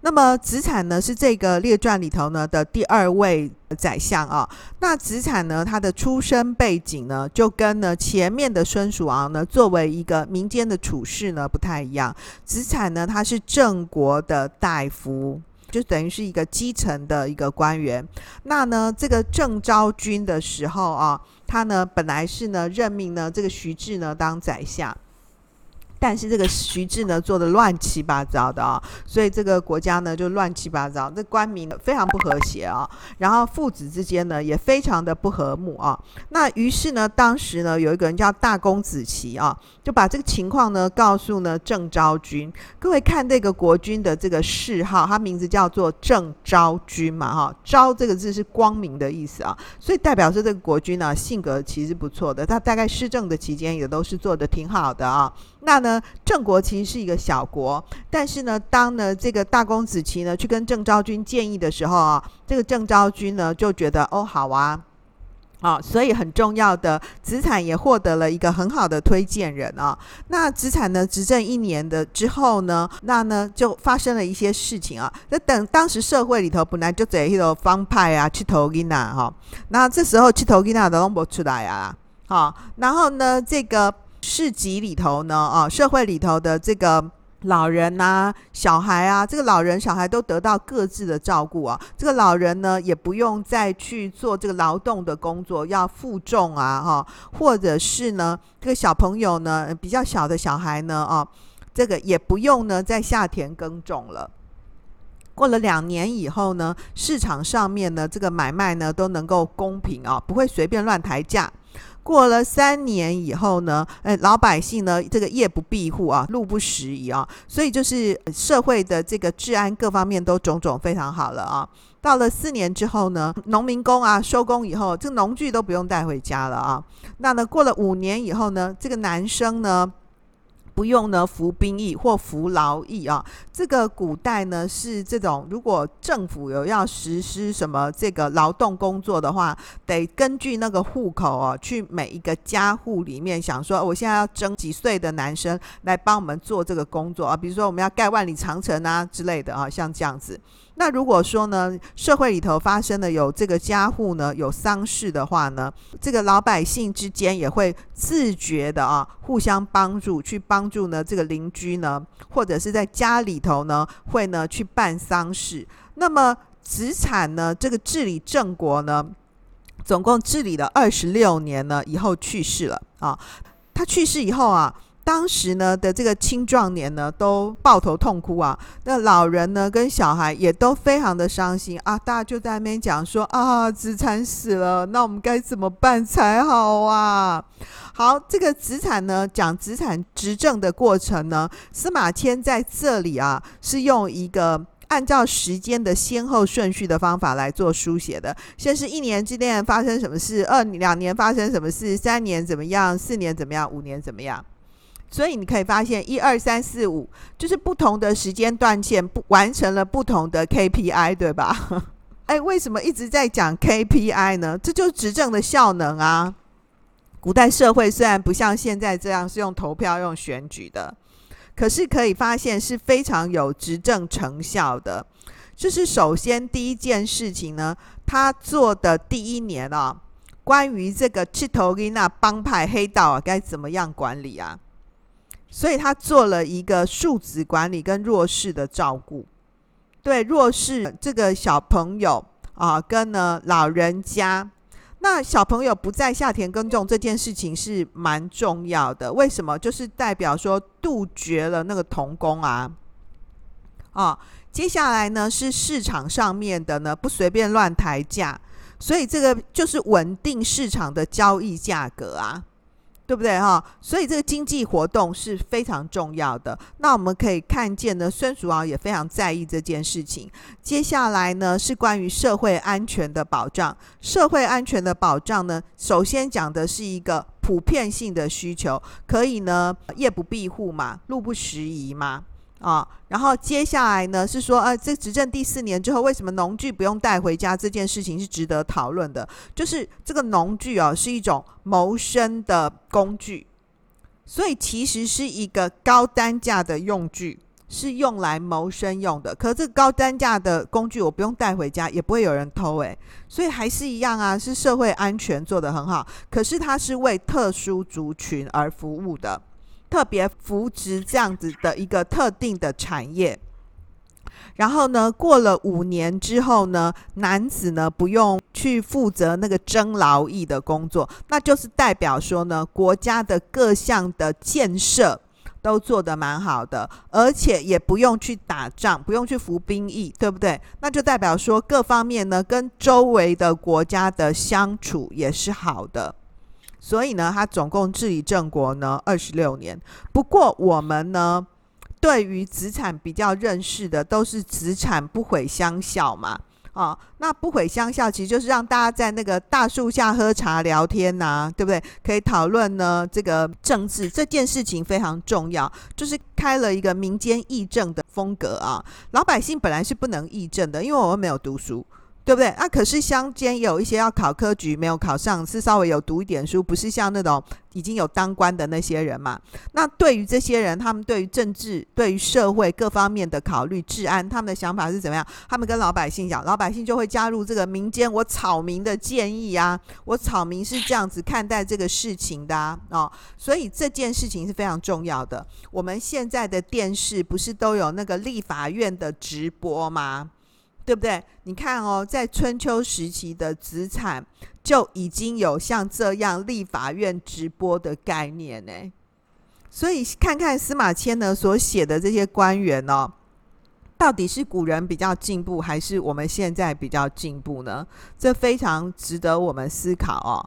那么子产呢，是这个列传里头呢的第二位宰相啊。那子产呢，他的出生背景呢，就跟呢前面的孙叔敖呢，作为一个民间的处士呢不太一样。子产呢，他是郑国的大夫，就等于是一个基层的一个官员。那呢，这个郑昭君的时候啊，他呢本来是呢任命呢这个徐志呢当宰相。但是这个徐志呢做的乱七八糟的啊，所以这个国家呢就乱七八糟，这官民非常不和谐啊，然后父子之间呢也非常的不和睦啊。那于是呢，当时呢有一个人叫大公子齐啊，就把这个情况呢告诉呢郑昭君。各位看这个国君的这个谥号，他名字叫做郑昭君嘛哈，昭这个字是光明的意思啊，所以代表说这个国君呢性格其实不错的，他大概施政的期间也都是做得挺好的啊。那呢，郑国其实是一个小国，但是呢，当呢这个大公子期呢去跟郑昭君建议的时候啊，这个郑昭君呢就觉得哦好啊，啊，所以很重要的子产也获得了一个很好的推荐人啊。那子产呢执政一年的之后呢，那呢就发生了一些事情啊。那等当时社会里头本来就在一种帮派啊，去投给哪哈，那这时候去投给哪都弄不出来啊，好，然后呢这个。市集里头呢，啊，社会里头的这个老人呐、小孩啊，这个老人小孩都得到各自的照顾啊。这个老人呢，也不用再去做这个劳动的工作，要负重啊，哈，或者是呢，这个小朋友呢，比较小的小孩呢，啊，这个也不用呢，在下田耕种了。过了两年以后呢，市场上面呢，这个买卖呢，都能够公平啊，不会随便乱抬价。过了三年以后呢，哎，老百姓呢，这个夜不闭户啊，路不拾遗啊，所以就是社会的这个治安各方面都种种非常好了啊。到了四年之后呢，农民工啊收工以后，这农具都不用带回家了啊。那呢，过了五年以后呢，这个男生呢。不用呢服兵役或服劳役啊，这个古代呢是这种，如果政府有要实施什么这个劳动工作的话，得根据那个户口啊，去每一个家户里面想说，我现在要征几岁的男生来帮我们做这个工作啊，比如说我们要盖万里长城啊之类的啊，像这样子。那如果说呢，社会里头发生的有这个家户呢有丧事的话呢，这个老百姓之间也会自觉的啊，互相帮助，去帮助呢这个邻居呢，或者是在家里头呢会呢去办丧事。那么子产呢这个治理郑国呢，总共治理了二十六年呢，以后去世了啊。他去世以后啊。当时呢的这个青壮年呢都抱头痛哭啊，那老人呢跟小孩也都非常的伤心啊，大家就在那边讲说啊，子产死了，那我们该怎么办才好啊？好，这个子产呢讲子产执政的过程呢，司马迁在这里啊是用一个按照时间的先后顺序的方法来做书写的，先是一年之内发生什么事，二两年发生什么事，三年怎么样，四年怎么样，五年怎么样。所以你可以发现，一二三四五就是不同的时间段线，不完成了不同的 KPI，对吧？哎，为什么一直在讲 KPI 呢？这就是执政的效能啊。古代社会虽然不像现在这样是用投票、用选举的，可是可以发现是非常有执政成效的。就是首先第一件事情呢，他做的第一年啊，关于这个赤头伊那帮派黑道啊，该怎么样管理啊？所以他做了一个庶子管理跟弱势的照顾，对弱势这个小朋友啊，跟呢老人家，那小朋友不在下田耕种这件事情是蛮重要的。为什么？就是代表说杜绝了那个童工啊。啊，接下来呢是市场上面的呢不随便乱抬价，所以这个就是稳定市场的交易价格啊。对不对哈？所以这个经济活动是非常重要的。那我们可以看见呢，孙叔敖也非常在意这件事情。接下来呢，是关于社会安全的保障。社会安全的保障呢，首先讲的是一个普遍性的需求，可以呢，夜不闭户嘛，路不拾遗嘛。啊，然后接下来呢是说，呃，这执政第四年之后，为什么农具不用带回家？这件事情是值得讨论的。就是这个农具哦，是一种谋生的工具，所以其实是一个高单价的用具，是用来谋生用的。可这个高单价的工具，我不用带回家，也不会有人偷，诶，所以还是一样啊，是社会安全做得很好。可是它是为特殊族群而服务的。特别扶植这样子的一个特定的产业，然后呢，过了五年之后呢，男子呢不用去负责那个征劳役的工作，那就是代表说呢，国家的各项的建设都做得蛮好的，而且也不用去打仗，不用去服兵役，对不对？那就代表说各方面呢，跟周围的国家的相处也是好的。所以呢，他总共治理郑国呢二十六年。不过我们呢，对于子产比较认识的都是子产不毁乡校嘛，啊，那不毁乡校其实就是让大家在那个大树下喝茶聊天呐、对不对？可以讨论呢这个政治这件事情非常重要，就是开了一个民间议政的风格啊。老百姓本来是不能议政的，因为我们没有读书。对不对？那、可是乡间有一些要考科举没有考上，是稍微有读一点书，不是像那种已经有当官的那些人嘛。那对于这些人，他们对于政治、对于社会各方面的考虑、治安，他们的想法是怎么样？他们跟老百姓讲，老百姓就会加入这个民间。我草民的建议啊，我草民是这样子看待这个事情的啊。哦，所以这件事情是非常重要的。我们现在的电视不是都有那个立法院的直播吗？对不对？你看哦，在春秋时期的子产就已经有像这样立法院直播的概念呢。所以看看司马迁呢所写的这些官员哦，到底是古人比较进步，还是我们现在比较进步呢？这非常值得我们思考哦。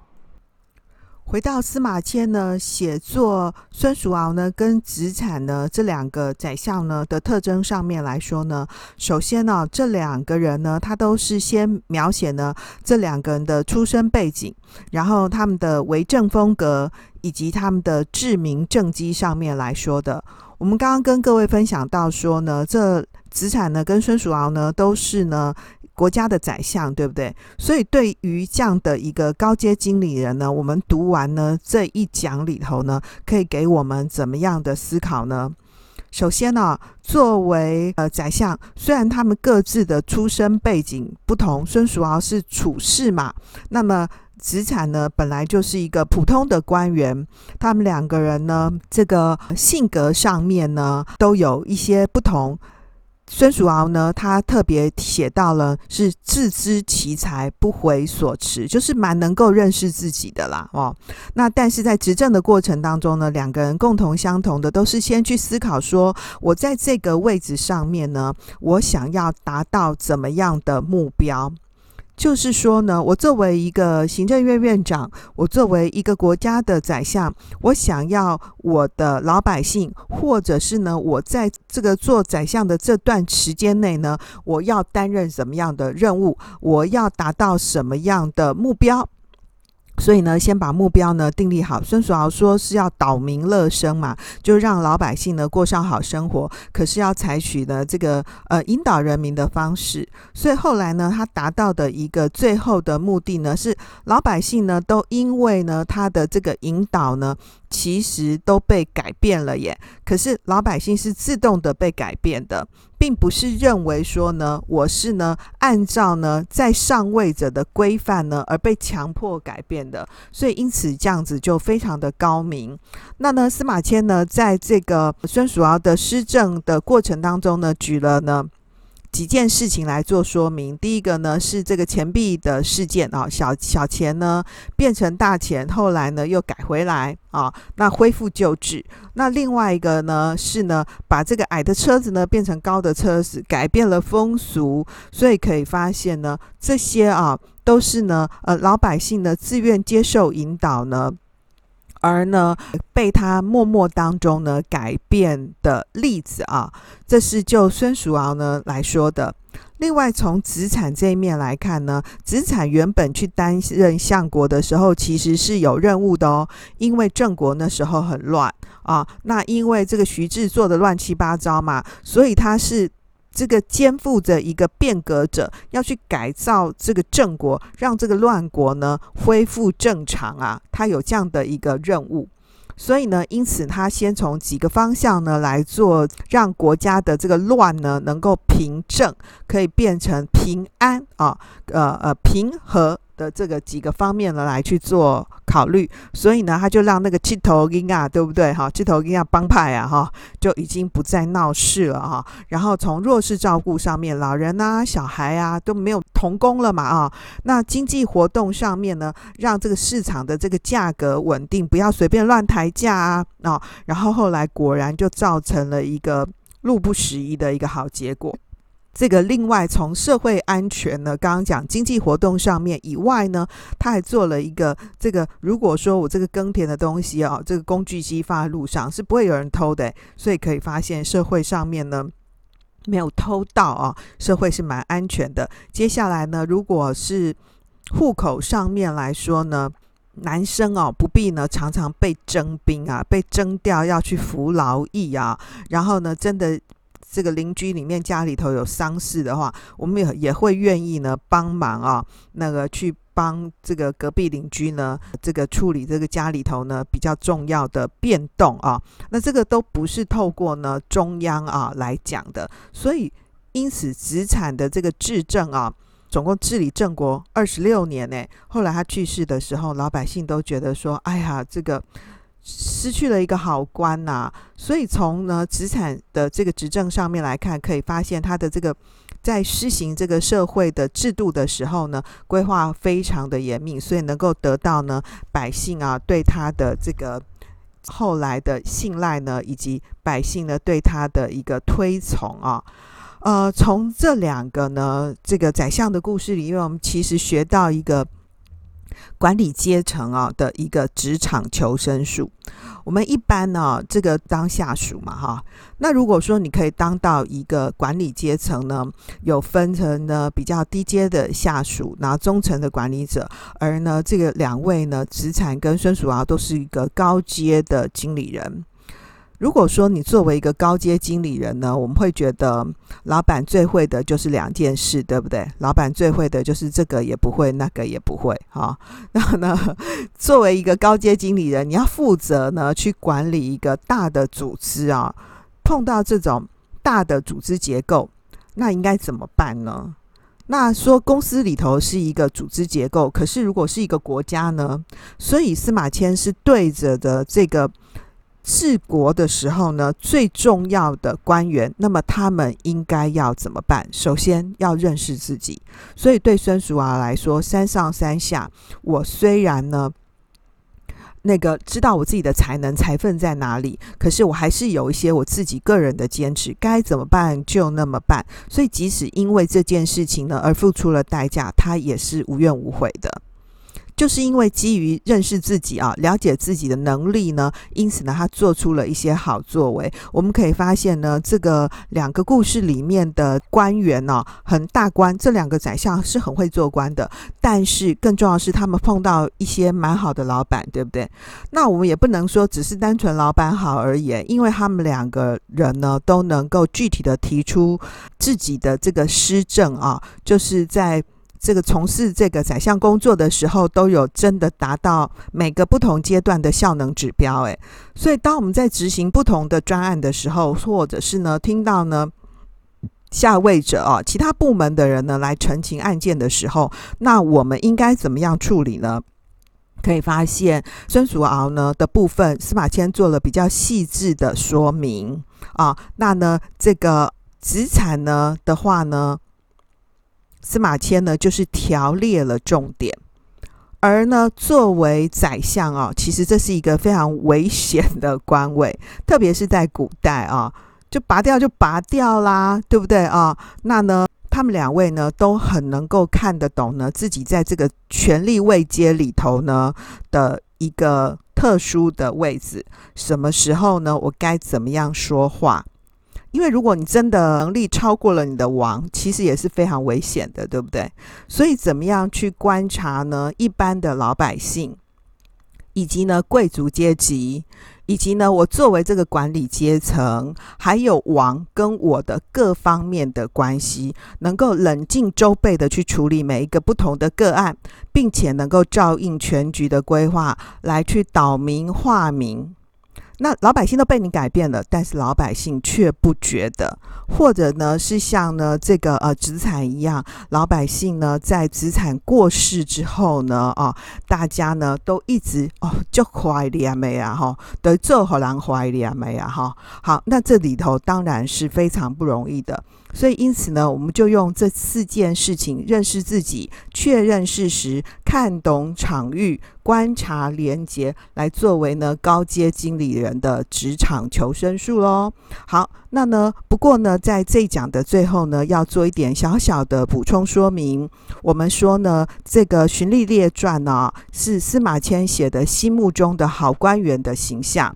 回到司马迁呢，写作孙叔敖呢跟子产呢这两个宰相呢的特征上面来说呢，首先呢，这两个人呢，他都是先描写呢这两个人的出身背景，然后他们的为政风格以及他们的治民政绩上面来说的。我们刚刚跟各位分享到说呢，这子产呢跟孙叔敖呢都是呢。国家的宰相，对不对？所以对于这样的一个高阶经理人呢，我们读完呢这一讲里头呢，可以给我们怎么样的思考呢？首先呢、作为呃宰相，虽然他们各自的出身背景不同，孙叔敖是处士嘛，那么子产呢本来就是一个普通的官员，他们两个人呢，这个性格上面呢都有一些不同。孙叔敖呢，他特别写到了是自知其才，不悔所持，就是蛮能够认识自己的啦。哦，那但是在执政的过程当中呢，两个人共同相同的都是先去思考说，我在这个位置上面呢，我想要达到怎么样的目标。就是说呢，我作为一个行政院院长，我作为一个国家的宰相，我想要我的老百姓，或者是呢，我在这个做宰相的这段时间内呢，我要担任什么样的任务，我要达到什么样的目标。所以呢，先把目标呢定立好。孙叔敖说是要岛民乐生嘛，就让老百姓呢过上好生活。可是要采取的这个呃引导人民的方式。所以后来呢，他达到的一个最后的目的呢，是老百姓呢都因为呢他的这个引导呢。其实都被改变了耶，可是老百姓是自动的被改变的，并不是认为说呢，我是呢按照呢在上位者的规范呢而被强迫改变的，所以因此这样子就非常的高明。那呢，司马迁呢在这个孙叔敖的施政的过程当中呢，举了呢。几件事情来做说明。第一个呢是这个钱币的事件啊，小小钱呢变成大钱，后来呢又改回来啊，那恢复旧制。那另外一个呢是呢把这个矮的车子呢变成高的车子，改变了风俗。所以可以发现呢，这些啊都是呢呃老百姓呢自愿接受引导呢。而呢被他默默当中呢改变的例子啊，这是就孙叔敖呢来说的。另外，从子产这一面来看呢，子产原本去担任相国的时候，其实是有任务的哦。因为郑国那时候很乱啊，那因为这个徐志做的乱七八糟嘛，所以他是这个肩负着一个变革者，要去改造这个郑国，让这个乱国呢恢复正常啊。他有这样的一个任务。所以呢，因此他先从几个方向呢来做，让国家的这个乱呢能够平正，可以变成平安啊，呃呃平和。的这个几个方面呢，来去做考虑，所以呢，他就让那个气头鹰啊，对不对？哈，气头鹰啊，帮派啊，哈，就已经不再闹事了哈。然后从弱势照顾上面，老人啊、小孩啊都没有童工了嘛啊。那经济活动上面呢，让这个市场的这个价格稳定，不要随便乱抬价啊啊。然后后来果然就造成了一个路不拾遗的一个好结果。这个另外从社会安全呢，刚刚讲经济活动上面以外呢，他还做了一个这个，如果说我这个耕田的东西啊，这个工具机放在路上是不会有人偷的，所以可以发现社会上面呢没有偷盗啊，社会是蛮安全的。接下来呢，如果是户口上面来说呢，男生哦不必呢常常被征兵啊，被征调要去服劳役啊，然后呢真的。这个邻居里面家里头有丧事的话，我们也也会愿意呢帮忙啊，那个去帮这个隔壁邻居呢，这个处理这个家里头呢比较重要的变动啊。那这个都不是透过呢中央啊来讲的，所以因此子产的这个治政啊，总共治理郑国二十六年呢。后来他去世的时候，老百姓都觉得说，哎呀，这个。失去了一个好官呐、所以从呢子产的这个执政上面来看，可以发现他的这个在施行这个社会的制度的时候呢，规划非常的严密，所以能够得到呢百姓啊对他的这个后来的信赖呢，以及百姓呢对他的一个推崇啊。呃，从这两个呢这个宰相的故事里，因为我们其实学到一个。管理阶层啊的一个职场求生术，我们一般呢，这个当下属嘛，哈，那如果说你可以当到一个管理阶层呢，有分成呢比较低阶的下属，然后中层的管理者，而呢这个两位呢，子产跟孙叔敖都是一个高阶的经理人。如果说你作为一个高阶经理人呢，我们会觉得老板最会的就是两件事，对不对？老板最会的就是这个也不会，那个也不会，哈。然后呢，作为一个高阶经理人，你要负责呢去管理一个大的组织啊。碰到这种大的组织结构，那应该怎么办呢？那说公司里头是一个组织结构，可是如果是一个国家呢？所以司马迁是对着的这个。治国的时候呢，最重要的官员，那么他们应该要怎么办？首先要认识自己。所以对孙叔敖来说，山上山下，我虽然呢，那个知道我自己的才能、才分在哪里，可是我还是有一些我自己个人的坚持，该怎么办就那么办。所以即使因为这件事情呢而付出了代价，他也是无怨无悔的。就是因为基于认识自己啊，了解自己的能力呢，因此呢，他做出了一些好作为。我们可以发现呢，这个两个故事里面的官员呢，很大官，这两个宰相是很会做官的。但是更重要的是，他们碰到一些蛮好的老板，对不对？那我们也不能说只是单纯老板好而已，因为他们两个人呢，都能够具体的提出自己的这个施政啊，就是在。这个从事这个宰相工作的时候，都有真的达到每个不同阶段的效能指标，诶，所以当我们在执行不同的专案的时候，或者是呢听到呢下位者啊，其他部门的人呢来澄清案件的时候，那我们应该怎么样处理呢？可以发现孙叔敖呢的部分，司马迁做了比较细致的说明啊，那呢这个子产呢的话呢。司马迁呢，就是条列了重点，而呢，作为宰相啊，其实这是一个非常危险的官位，特别是在古代啊，就拔掉就拔掉啦，对不对啊？那呢，他们两位呢，都很能够看得懂呢，自己在这个权力位阶里头呢的一个。特殊的位置，什么时候呢？我该怎么样说话？因为如果你真的能力超过了你的王，其实也是非常危险的，对不对？所以怎么样去观察呢？一般的老百姓，以及呢贵族阶级，以及呢我作为这个管理阶层，还有王跟我的各方面的关系，能够冷静周备的去处理每一个不同的个案，并且能够照应全局的规划来去导明化民。那老百姓都被你改变了，但是老百姓却不觉得，或者呢是像呢这个呃资产一样，老百姓呢在资产过世之后呢，哦，大家呢都一直哦就怀念没啊哈，对，做好人怀念没啊哈，好，那这里头当然是非常不容易的。所以，因此呢，我们就用这四件事情：认识自己、确认事实、看懂场域、观察连结，来作为呢高阶经理人的职场求生术喽。好，那呢，不过呢，在这一讲的最后呢，要做一点小小的补充说明。我们说呢，这个《荀利列传》呢，是司马迁写的心目中的好官员的形象。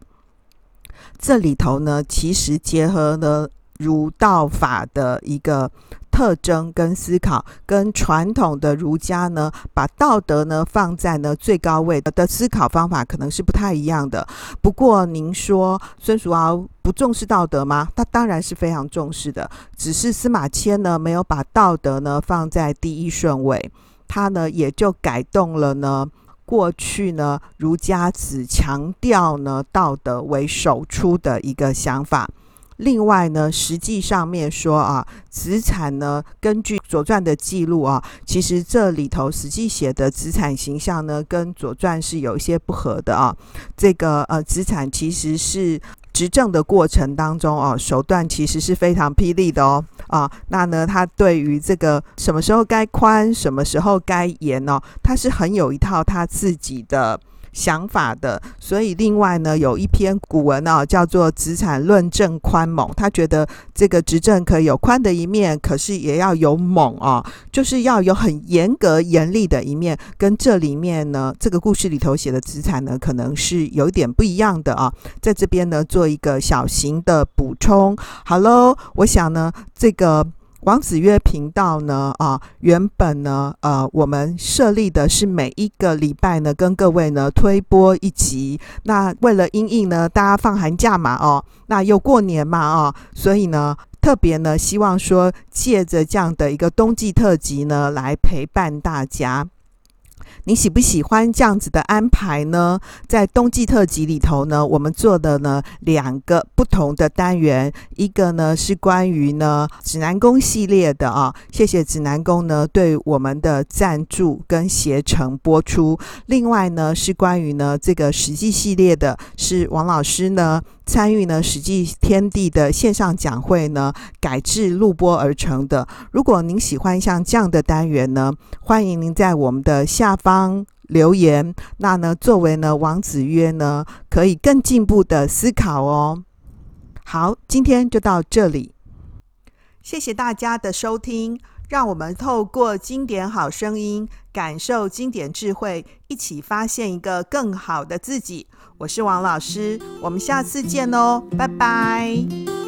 这里头呢，其实结合了。儒道法的一个特征跟思考，跟传统的儒家呢，把道德呢放在呢最高位的思考方法，可能是不太一样的。不过，您说孙叔敖不重视道德吗？他当然是非常重视的，只是司马迁呢没有把道德呢放在第一顺位，他呢也就改动了呢过去呢儒家只强调呢道德为首出的一个想法。另外呢，实际上面说啊，子产呢，根据《左传》的记录啊，其实这里头实际写的子产形象呢，跟《左传》是有一些不合的啊。这个呃，子产其实是执政的过程当中啊，手段其实是非常霹雳的哦啊。那呢，他对于这个什么时候该宽，什么时候该严哦，他是很有一套他自己的。想法的，所以另外呢，有一篇古文啊，叫做《子产论政宽猛》，他觉得这个执政可以有宽的一面，可是也要有猛啊，就是要有很严格严厉的一面，跟这里面呢，这个故事里头写的子产呢，可能是有点不一样的啊，在这边呢，做一个小型的补充。好喽，我想呢，这个。王子曰频道呢，啊，原本呢，呃，我们设立的是每一个礼拜呢，跟各位呢推播一集。那为了因应呢，大家放寒假嘛，哦，那又过年嘛，哦，所以呢，特别呢，希望说借着这样的一个冬季特辑呢，来陪伴大家。你喜不喜欢这样子的安排呢？在冬季特辑里头呢，我们做的呢两个不同的单元，一个呢是关于呢指南宫系列的啊，谢谢指南宫呢对我们的赞助跟协成播出。另外呢是关于呢这个史记系列的，是王老师呢。参与呢《史记天地》的线上讲会呢，改制录播而成的。如果您喜欢像这样的单元呢，欢迎您在我们的下方留言。那呢，作为呢王子曰呢，可以更进步的思考哦。好，今天就到这里，谢谢大家的收听。让我们透过经典好声音，感受经典智慧，一起发现一个更好的自己。我是王老师，我们下次见哦，拜拜。